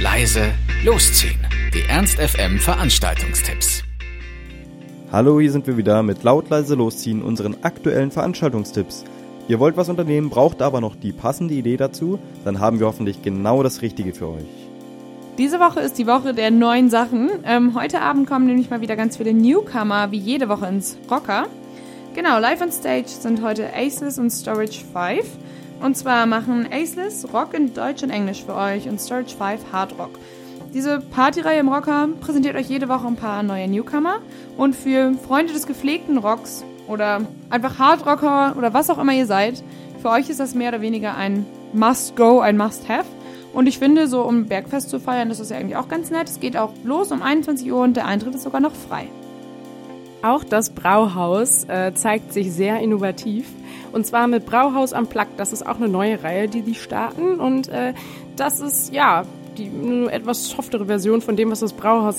leise losziehen. Die Ernst FM Veranstaltungstipps. Hallo, hier sind wir wieder mit laut leise losziehen unseren aktuellen Veranstaltungstipps. Ihr wollt was unternehmen, braucht aber noch die passende Idee dazu, dann haben wir hoffentlich genau das Richtige für euch. Diese Woche ist die Woche der neuen Sachen. Ähm, heute Abend kommen nämlich mal wieder ganz viele Newcomer, wie jede Woche ins Rocker. Genau, live on stage sind heute Aceless und Storage 5. Und zwar machen Aceless Rock in Deutsch und Englisch für euch und Storage 5 Hard Rock. Diese Partyreihe im Rocker präsentiert euch jede Woche ein paar neue Newcomer. Und für Freunde des gepflegten Rocks oder einfach Hardrocker oder was auch immer ihr seid, für euch ist das mehr oder weniger ein Must-Go, ein Must-Have. Und ich finde, so um Bergfest zu feiern, das ist ja irgendwie auch ganz nett. Es geht auch los um 21 Uhr und der Eintritt ist sogar noch frei. Auch das Brauhaus äh, zeigt sich sehr innovativ. Und zwar mit Brauhaus am Plug. Das ist auch eine neue Reihe, die die starten. Und äh, das ist, ja, die etwas softere Version von dem, was das Brauhaus